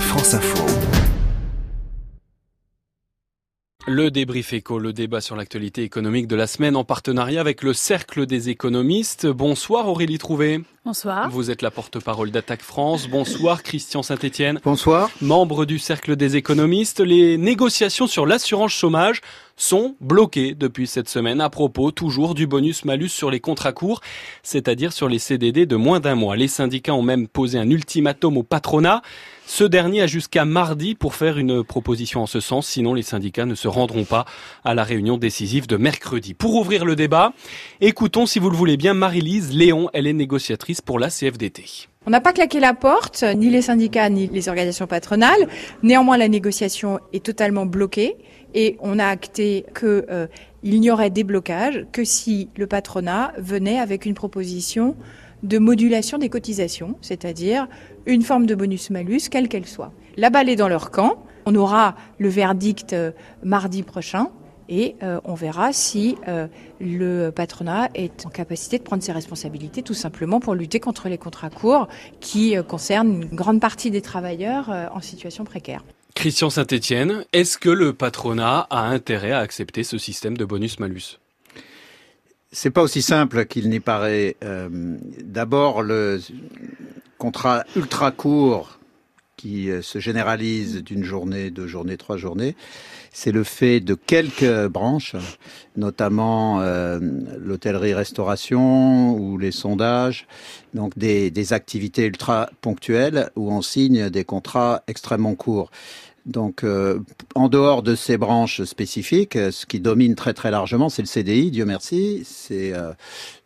France Info. Le débrief éco, le débat sur l'actualité économique de la semaine en partenariat avec le Cercle des économistes. Bonsoir Aurélie Trouvé. Bonsoir. Vous êtes la porte-parole d'Attaque France. Bonsoir Christian Saint-Etienne. Bonsoir. Membre du Cercle des économistes. Les négociations sur l'assurance chômage sont bloquées depuis cette semaine à propos toujours du bonus-malus sur les contrats courts, c'est-à-dire sur les CDD de moins d'un mois. Les syndicats ont même posé un ultimatum au patronat. Ce dernier a jusqu'à mardi pour faire une proposition en ce sens, sinon les syndicats ne se rendront pas à la réunion décisive de mercredi. Pour ouvrir le débat, écoutons, si vous le voulez bien, Marie-Lise Léon, elle est négociatrice pour la CFDT. On n'a pas claqué la porte, ni les syndicats, ni les organisations patronales. Néanmoins, la négociation est totalement bloquée et on a acté qu'il euh, n'y aurait des blocages que si le patronat venait avec une proposition de modulation des cotisations, c'est-à-dire une forme de bonus-malus, quelle qu'elle soit. La balle est dans leur camp. On aura le verdict euh, mardi prochain et euh, on verra si euh, le patronat est en capacité de prendre ses responsabilités tout simplement pour lutter contre les contrats courts qui concernent une grande partie des travailleurs en situation précaire. Christian Saint-Etienne, est-ce que le patronat a intérêt à accepter ce système de bonus-malus? C'est pas aussi simple qu'il n'y paraît. Euh, D'abord, le contrat ultra court qui euh, se généralise d'une journée, deux journées, trois journées, c'est le fait de quelques branches, notamment euh, l'hôtellerie-restauration ou les sondages, donc des, des activités ultra ponctuelles où on signe des contrats extrêmement courts. Donc, euh, en dehors de ces branches spécifiques, ce qui domine très très largement, c'est le CDI, Dieu merci. C'est euh,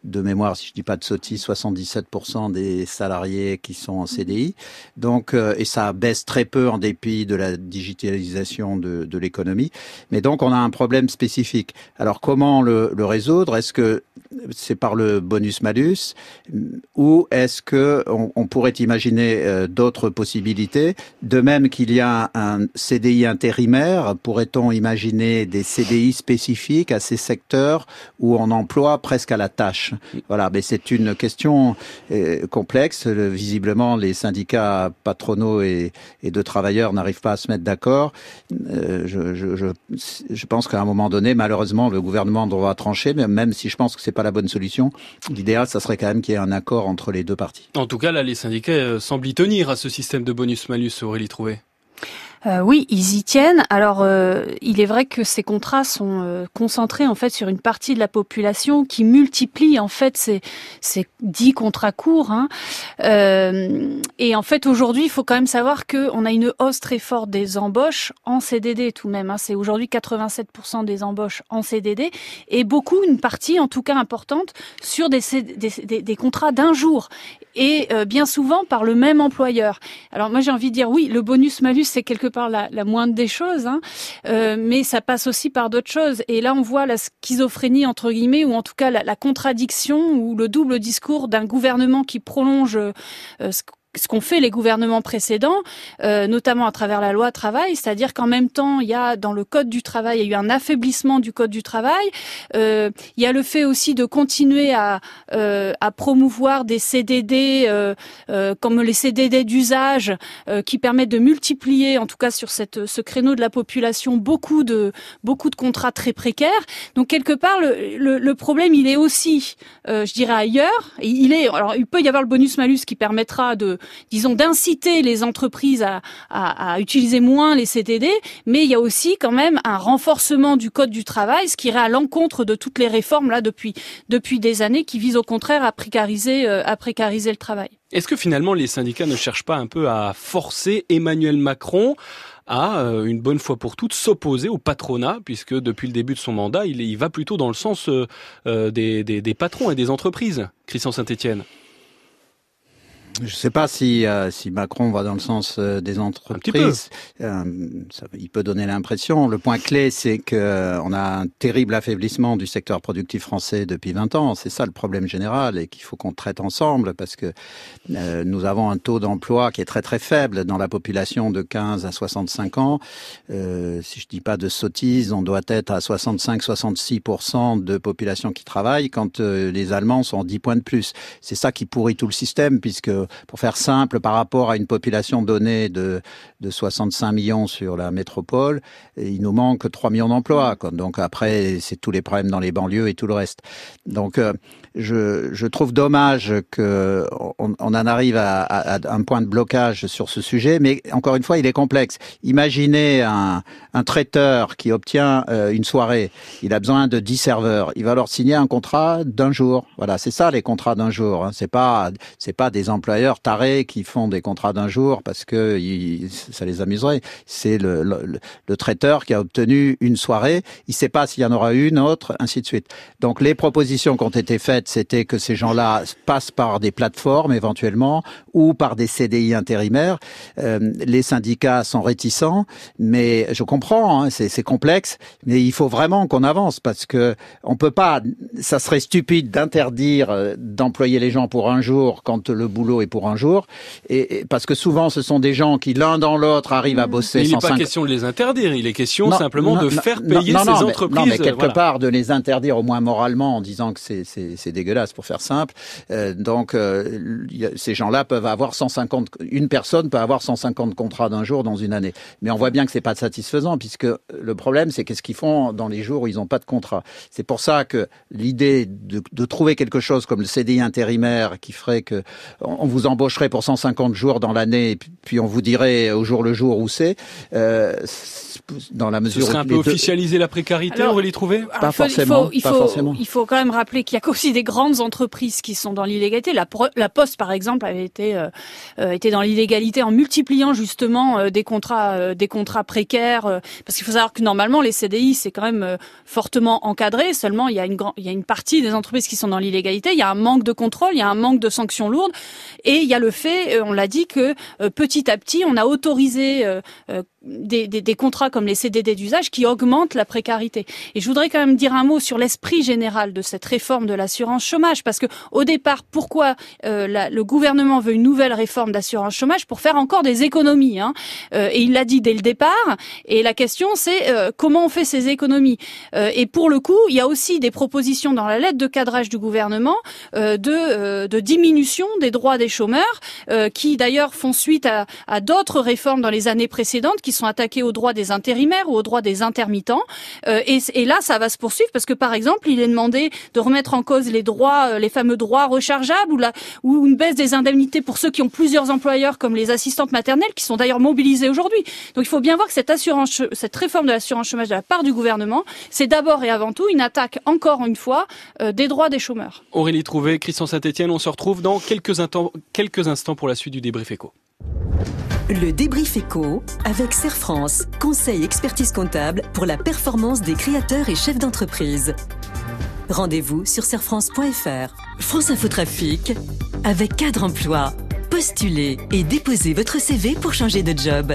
de mémoire, si je dis pas de sottise, 77% des salariés qui sont en CDI. Donc, euh, et ça baisse très peu en dépit de la digitalisation de, de l'économie. Mais donc, on a un problème spécifique. Alors, comment le, le résoudre? Est-ce que c'est par le bonus-malus ou est-ce que on, pourrait imaginer euh, d'autres possibilités? De même qu'il y a un CDI intérimaire, pourrait-on imaginer des CDI spécifiques à ces secteurs où on emploie presque à la tâche? Voilà, mais c'est une question euh, complexe. Visiblement, les syndicats patronaux et, de travailleurs n'arrivent pas à se mettre d'accord. Euh, je, pense qu'à un moment donné, malheureusement, le gouvernement devra trancher, mais même si je pense que c'est pas la bonne solution, l'idéal, ça serait quand même qu'il y ait un accord entre les deux parties. En tout cas, là, les syndicats euh, semblent y tenir à ce système de bonus-malus, Aurélie Trouvé. Euh, oui, ils y tiennent. Alors, euh, il est vrai que ces contrats sont euh, concentrés en fait sur une partie de la population qui multiplie en fait ces, ces dix contrats courts. Hein. et en fait, aujourd'hui, il faut quand même savoir qu'on a une hausse très forte des embauches en CDD tout de même. Hein. C'est aujourd'hui 87% des embauches en CDD et beaucoup, une partie en tout cas importante, sur des, des, des contrats d'un jour et bien souvent par le même employeur. Alors moi, j'ai envie de dire oui, le bonus-malus, c'est quelque par la, moindre des choses, hein. euh, mais ça passe aussi par d'autres choses. Et là, on voit la schizophrénie entre guillemets, ou en tout cas la, la contradiction ou le double discours d'un gouvernement qui prolonge euh, ce ce qu'ont fait les gouvernements précédents, euh, notamment à travers la loi travail, c'est-à-dire qu'en même temps, il y a dans le code du travail, il y a eu un affaiblissement du code du travail. Euh, il y a le fait aussi de continuer à, euh, à promouvoir des CDD euh, euh, comme les CDD d'usage, euh, qui permettent de multiplier, en tout cas sur cette, ce créneau de la population, beaucoup de beaucoup de contrats très précaires. Donc quelque part, le, le, le problème, il est aussi, je dirais ailleurs. Il est, alors il peut y avoir le bonus malus qui permettra de disons, d'inciter les entreprises à, utiliser moins les CDD, mais il y a aussi quand même un renforcement du code du travail, ce qui irait à l'encontre de toutes les réformes là depuis depuis des années, qui visent au contraire à précariser euh, le travail. Est-ce que finalement les syndicats ne cherchent pas un peu à forcer Emmanuel Macron à, euh, une bonne fois pour toutes, s'opposer au patronat, puisque depuis le début de son mandat, il, va plutôt dans le sens euh, des, des, patrons et des entreprises. Christian Saint-Etienne. Je ne sais pas si, euh, si Macron va dans le sens euh, des entreprises. Euh, ça, il peut donner l'impression. Le point clé, c'est que on a un terrible affaiblissement du secteur productif français depuis 20 ans. C'est ça le problème général et qu'il faut qu'on traite ensemble parce que nous avons un taux d'emploi qui est très très faible dans la population de 15 à 65 ans. si je dis pas de sottises, on doit être à 65-66% de population qui travaille quand les Allemands sont 10 points de plus. C'est ça qui pourrit tout le système puisque pour faire simple, par rapport à une population donnée de, de 65 millions sur la métropole, il nous manque 3 millions d'emplois. Donc après, c'est tous les problèmes dans les banlieues et tout le reste. Donc euh, je, je, trouve dommage qu'on on en arrive à, à, un point de blocage sur ce sujet, mais encore une fois, il est complexe. Imaginez un, un traiteur qui obtient euh, une soirée, il a besoin de 10 serveurs, il va leur signer un contrat d'un jour. Voilà, c'est ça les contrats d'un jour. Hein. C'est pas c'est pas des employeurs tarés qui font des contrats d'un jour parce que ça les amuserait. C'est le, traiteur qui a obtenu une soirée, il sait pas s'il y en aura une autre, ainsi de suite. Donc les propositions qui ont été faites c'était que ces gens-là passent par des plateformes éventuellement ou par des CDI intérimaires. Euh, les syndicats sont réticents, mais je comprends, hein, c'est complexe, mais il faut vraiment qu'on avance parce que on peut pas. Ça serait stupide d'interdire euh, d'employer les gens pour un jour quand le boulot est pour un jour, et, parce que souvent ce sont des gens qui l'un dans l'autre arrivent à bosser. il n'est pas question de les interdire, il est question simplement de faire payer ces entreprises. non, mais quelque part de les interdire au moins moralement en disant que c'est c'est dégueulasse pour faire simple. Euh, donc euh, ces gens-là peuvent avoir 150, une personne peut avoir 150 contrats d'un jour dans une année. Mais on voit bien que c'est pas satisfaisant puisque le problème c'est qu'est-ce qu'ils font dans les jours où ils n'ont pas de contrat. C'est pour ça que l'idée de, de, trouver quelque chose comme le CDI intérimaire qui ferait que on vous embaucherait pour 150 jours dans l'année puis on vous dirait au jour le jour où c'est. Euh, dans la mesure Ce serait un peu officialiser la précarité, on va les trouver Pas forcément. Il faut, il faut quand même rappeler qu'il y a aussi des grandes entreprises qui sont dans l'illégalité. La, la, Poste, par exemple, avait été, euh, euh été dans l'illégalité en multipliant justement euh, des contrats, euh, des contrats précaires. parce qu'il faut savoir que normalement, les CDI, c'est quand même fortement encadré. Seulement, il y a une il y a une partie des entreprises qui sont dans l'illégalité. Il y a un manque de contrôle, il y a un manque de sanctions lourdes, et il y a le fait, on l'a dit, que petit à petit, on a autorisé des, des, des, contrats comme les CDD d'usage qui augmentent la précarité. Et je voudrais quand même dire un mot sur l'esprit général de cette réforme de l'assurance chômage, parce que au départ, pourquoi euh, la, le gouvernement veut une nouvelle réforme d'assurance chômage pour faire encore des économies hein euh, Et il l'a dit dès le départ. Et la question, c'est euh, comment on fait ces économies? Et pour le coup, il y a aussi des propositions dans la lettre de cadrage du gouvernement de, de diminution des droits des chômeurs, qui d'ailleurs font suite à, à d'autres réformes dans les années précédentes qui sont attaqués aux droits des intérimaires ou aux droits des intermittents. Euh, et, et, là, ça va se poursuivre parce que, par exemple, il est demandé de remettre en cause les droits, euh, les fameux droits rechargeables ou, la, ou une baisse des indemnités pour ceux qui ont plusieurs employeurs, comme les assistantes maternelles, qui sont d'ailleurs mobilisées aujourd'hui. Donc, il faut bien voir que cette assurance, cette réforme de l'assurance chômage de la part du gouvernement, c'est d'abord et avant tout une attaque, encore une fois, euh, des droits des chômeurs. Aurélie Trouvé, Christian Saint-Etienne, on se retrouve dans quelques, quelques instants pour la suite du débrief éco. Le débrief éco avec Serre conseil expertise comptable pour la performance des créateurs et chefs d'entreprise. Rendez-vous sur serfrance.fr. France Infotrafic avec Cadre Emploi. Postulez et déposez votre CV pour changer de job.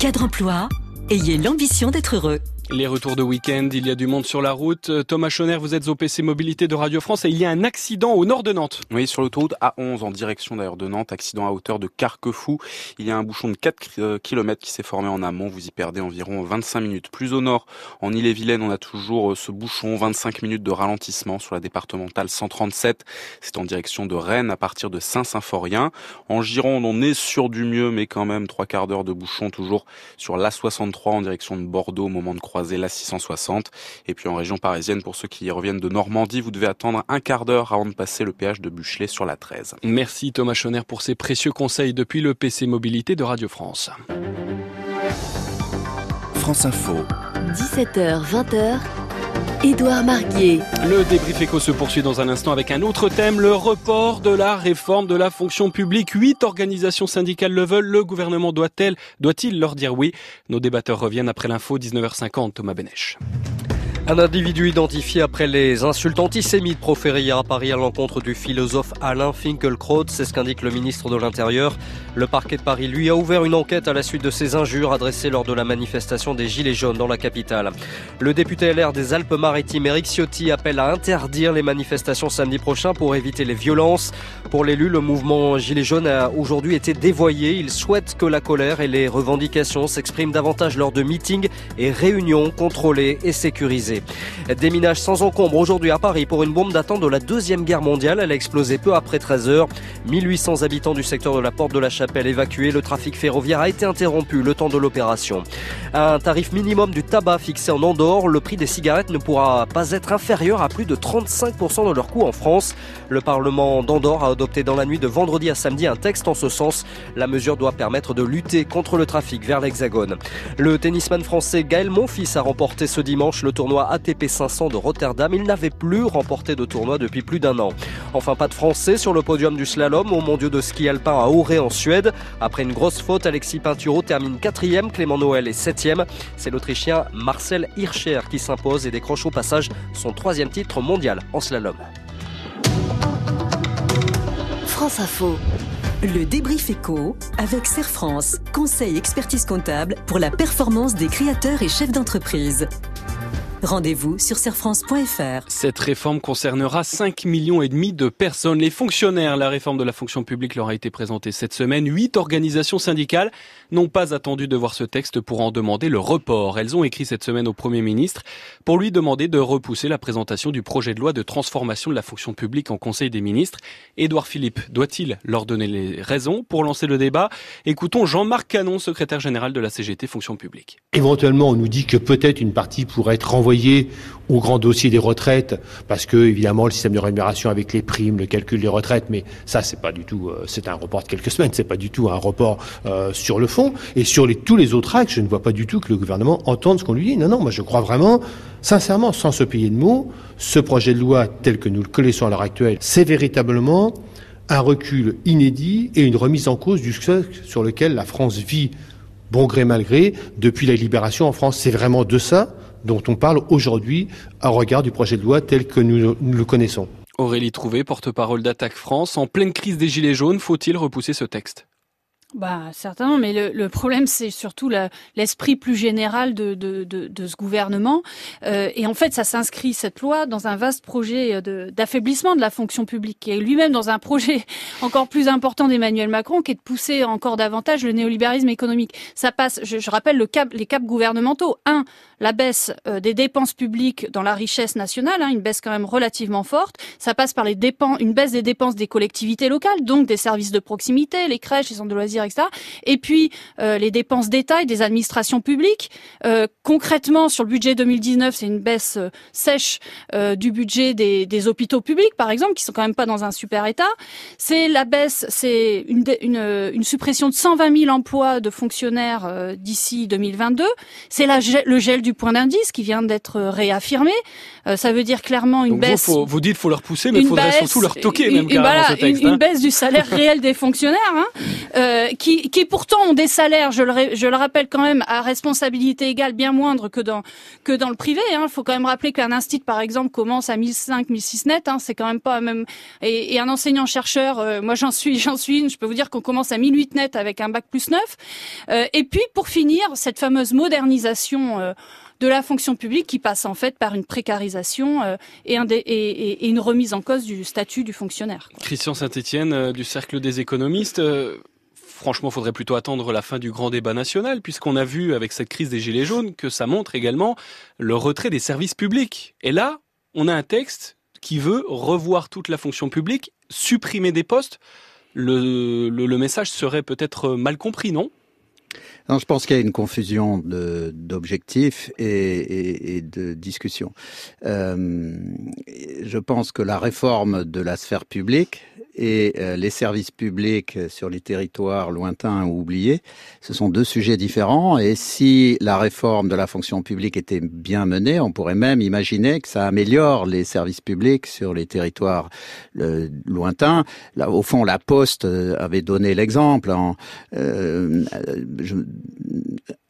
Cadre Emploi, ayez l'ambition d'être heureux. Les retours de week-end, il y a du monde sur la route. Euh, Thomas Schoner, vous êtes au PC Mobilité de Radio France et il y a un accident au nord de Nantes. Oui, sur l'autoroute A11 en direction d'ailleurs de Nantes, accident à hauteur de Carquefou. Il y a un bouchon de 4 euh, km qui s'est formé en amont, vous y perdez environ 25 minutes. Plus au nord, en Ille-et-Vilaine, on a toujours euh, ce bouchon, 25 minutes de ralentissement sur la départementale 137. C'est en direction de Rennes à partir de Saint-Symphorien. En Gironde, on est sur du mieux, mais quand même trois quarts d'heure de bouchon toujours sur l'A63 en direction de Bordeaux au moment de croiser la 660. Et puis en région parisienne, pour ceux qui reviennent de Normandie, vous devez attendre un quart d'heure avant de passer le péage de Buchelet sur la 13. Merci Thomas Schoner pour ces précieux conseils depuis le PC Mobilité de Radio France. France Info. 17h, 20h. Édouard Marguier. Le débrief éco se poursuit dans un instant avec un autre thème, le report de la réforme de la fonction publique. Huit organisations syndicales le veulent. Le gouvernement doit-elle, doit-il leur dire oui? Nos débatteurs reviennent après l'info 19h50. Thomas Benech. Un individu identifié après les insultes antisémites proférées hier à Paris à l'encontre du philosophe Alain Finkielkraut, c'est ce qu'indique le ministre de l'Intérieur. Le parquet de Paris, lui, a ouvert une enquête à la suite de ces injures adressées lors de la manifestation des Gilets jaunes dans la capitale. Le député LR des Alpes-Maritimes, Eric Ciotti, appelle à interdire les manifestations samedi prochain pour éviter les violences. Pour l'élu, le mouvement Gilets jaunes a aujourd'hui été dévoyé. Il souhaite que la colère et les revendications s'expriment davantage lors de meetings et réunions contrôlées et sécurisées. Déminage sans encombre aujourd'hui à Paris pour une bombe datant de la Deuxième Guerre mondiale. Elle a explosé peu après 13 heures. 1800 habitants du secteur de la Porte de la Chapelle évacués. Le trafic ferroviaire a été interrompu le temps de l'opération. Un tarif minimum du tabac fixé en Andorre. Le prix des cigarettes ne pourra pas être inférieur à plus de 35% de leur coût en France. Le Parlement d'Andorre a adopté dans la nuit de vendredi à samedi un texte en ce sens. La mesure doit permettre de lutter contre le trafic vers l'Hexagone. Le tennisman français Gaël Monfils a remporté ce dimanche le tournoi ATP 500 de Rotterdam. Il n'avait plus remporté de tournoi depuis plus d'un an. Enfin, pas de Français sur le podium du slalom au mondiaux de ski alpin à Auré en Suède. Après une grosse faute, Alexis Pinturo termine quatrième, Clément Noël est septième. C'est l'Autrichien Marcel Hirscher qui s'impose et décroche au passage son troisième titre mondial en slalom. France Info. Le débrief éco avec Serre France, conseil expertise comptable pour la performance des créateurs et chefs d'entreprise. Rendez-vous sur serfrance.fr. Cette réforme concernera 5 millions et demi de personnes. Les fonctionnaires, la réforme de la fonction publique leur a été présentée cette semaine. Huit organisations syndicales n'ont pas attendu de voir ce texte pour en demander le report. Elles ont écrit cette semaine au Premier ministre pour lui demander de repousser la présentation du projet de loi de transformation de la fonction publique en Conseil des ministres. Édouard Philippe doit-il leur donner les raisons pour lancer le débat? Écoutons Jean-Marc Canon, secrétaire général de la CGT Fonction publique. Éventuellement, on nous dit que peut-être une partie pourrait être renvoyée au grand dossier des retraites, parce que évidemment le système de rémunération avec les primes, le calcul des retraites, mais ça c'est pas du tout, euh, c'est un report de quelques semaines, c'est pas du tout un report euh, sur le fond. Et sur tous les autres actes, je ne vois pas du tout que le gouvernement entende ce qu'on lui dit. Non, non, moi je crois vraiment, sincèrement, sans se payer de mots, ce projet de loi tel que nous le connaissons à l'heure actuelle, c'est véritablement un recul inédit et une remise en cause du succès sur lequel la France vit bon gré mal gré depuis la libération en France. C'est vraiment de ça dont on parle aujourd'hui au regard du projet de loi tel que nous, le connaissons. Aurélie Trouvé, porte-parole d'Attaque France, en pleine crise des Gilets jaunes, faut-il repousser ce texte? Bah certainement, mais le, le problème c'est surtout l'esprit plus général de, de, de, de ce gouvernement. Euh, et en fait, ça s'inscrit cette loi dans un vaste projet d'affaiblissement de, la fonction publique, et lui-même dans un projet encore plus important d'Emmanuel Macron, qui est de pousser encore davantage le néolibéralisme économique. Ça passe, je, je rappelle le cap, les caps gouvernementaux. Un, la baisse euh, des dépenses publiques dans la richesse nationale, hein, une baisse quand même relativement forte. Ça passe par les dépenses, une baisse des dépenses des collectivités locales, donc des services de proximité, les crèches, les centres de loisirs, etc. Et puis euh, les dépenses d'État et des administrations publiques. Euh, concrètement, sur le budget 2019, c'est une baisse sèche du budget des, des, hôpitaux publics, par exemple, qui sont quand même pas dans un super état. C'est la baisse, c'est une, une, une, suppression de 120 000 emplois de fonctionnaires d'ici 2022. C'est le gel du point d'indice qui vient d'être euh, réaffirmé. Euh, ça veut dire clairement une baisse. Vous, vous dites faut leur pousser, mais il faudrait surtout leur toquer même une, voilà, une, hein. baisse du salaire réel des fonctionnaires, hein, euh, qui, qui pourtant ont des salaires, je le, je le rappelle quand même, à responsabilité égale bien moindre que dans que dans le privé. Il hein. faut quand même rappeler qu'un institut, par exemple, commence à 1005, 1006 net. Hein, c'est quand même pas même. Et, et un enseignant chercheur, euh, moi j'en suis, j'en suis une. Je peux vous dire qu'on commence à 1008 net avec un bac plus 9. Euh, et puis pour finir, cette fameuse modernisation euh, de la fonction publique qui passe en fait par une précarisation euh, et, et, une remise en cause du statut du fonctionnaire. Christian Saint-Etienne euh, du Cercle des économistes. Euh, franchement, il faudrait plutôt attendre la fin du grand débat national, puisqu'on a vu avec cette crise des Gilets jaunes que ça montre également le retrait des services publics. Et là, on a un texte qui veut revoir toute la fonction publique, supprimer des postes. le message serait peut-être mal compris, non? Non, je pense qu'il y a une confusion d'objectifs et, et, et, de discussions. Euh, je pense que la réforme de la sphère publique et euh, les services publics sur les territoires lointains ou oubliés, ce sont deux sujets différents. Et si la réforme de la fonction publique était bien menée, on pourrait même imaginer que ça améliore les services publics sur les territoires euh, lointains. Là, au fond, la Poste avait donné l'exemple. Euh,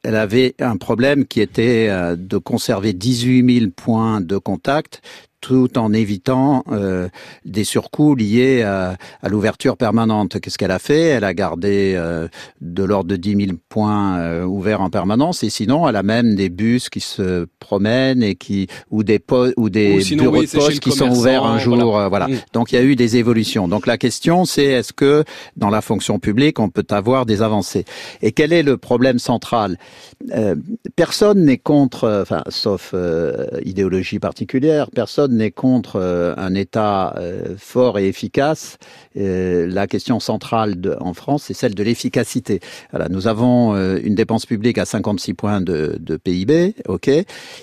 elle avait un problème qui était de conserver 18 000 points de contact tout en évitant euh, des surcoûts liés à, à l'ouverture permanente. Qu'est-ce qu'elle a fait? Elle a gardé euh, de l'ordre de 10 000 points euh, ouverts en permanence, et sinon, elle a même des bus qui se promènent et qui ou des ou des Ou sinon, bureaux oui, de poste qui sont ouverts un jour. voilà. euh, voilà. Mm. Donc il y a eu des évolutions. Donc la question, c'est est-ce que dans la fonction publique, on peut avoir des avancées? Et quel est le problème central? Euh, Personne n'est contre, enfin, sauf euh, idéologie particulière, personne n'est contre euh, un État euh, fort et efficace. Euh, la question centrale de- en France, c'est celle de l'efficacité. Voilà, nous avons une dépense publique à 56 points de, de PIB, ok.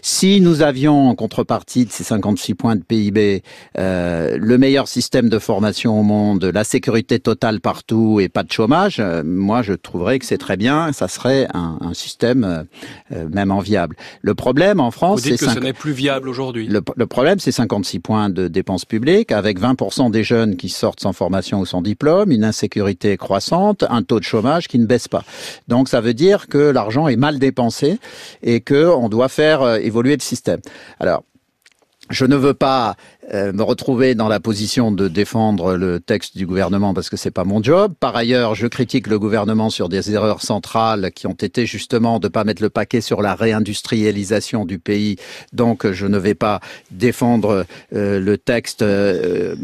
Si nous avions en contrepartie de ces 56 points de PIB euh, le meilleur système de formation au monde, la sécurité totale partout et pas de chômage, euh, moi je trouverais que c'est très bien, ça serait un, un système euh, même enviable. Le problème en France, c'est dites que ce n'est plus viable aujourd'hui. le, le problème, c'est 56 points de dépenses publiques, avec 20% des jeunes qui sortent sans formation ou sans diplôme, une insécurité croissante, un taux de chômage qui ne baisse pas. Donc ça veut dire que l'argent est mal dépensé et que on doit faire euh, évoluer le système. Alors, je ne veux pas euh, me retrouver dans la position de défendre le texte du gouvernement parce que c'est pas mon job. Par ailleurs, je critique le gouvernement sur des erreurs centrales qui ont été justement de pas mettre le paquet sur la réindustrialisation du pays. Donc, je ne vais pas défendre euh, le texte euh,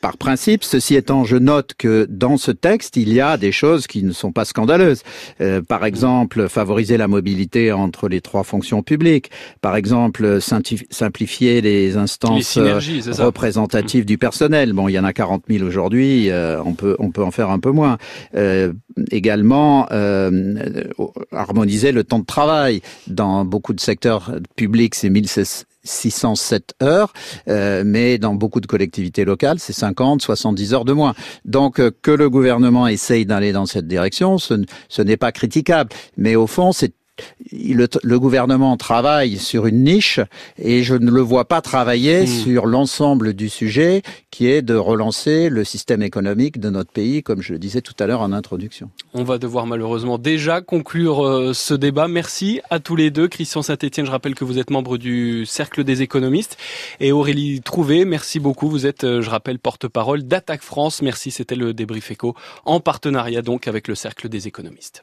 par principe. Ceci étant, je note que dans ce texte, il y a des choses qui ne sont pas scandaleuses. Euh, par exemple, favoriser la mobilité entre les trois fonctions publiques. Par exemple, simplifi- simplifier les instances représentatives du personnel. Bon, il y en a 40 000 aujourd'hui, euh, on peut on peut en faire un peu moins. Euh, également, euh, harmoniser le temps de travail dans beaucoup de secteurs publics, c'est 1607 heures, euh, mais dans beaucoup de collectivités locales, c'est 50, 70 heures de moins. Donc, euh, que le gouvernement essaye d'aller dans cette direction, ce, ce n'est pas critiquable. Mais au fond, c'est le, le gouvernement travaille sur une niche et je ne le vois pas travailler Hmm. sur l'ensemble du sujet qui est de relancer le système économique de notre pays, comme je le disais tout à l'heure en introduction. On va devoir malheureusement déjà conclure euh, ce débat. Merci à tous les deux. Christian Saint-Etienne, je rappelle que vous êtes membre du Cercle des économistes. Et Aurélie Trouvé, merci beaucoup. Vous êtes, euh, je rappelle, porte-parole d'Attaque France. Merci, c'était le débrief éco en partenariat donc avec le Cercle des économistes.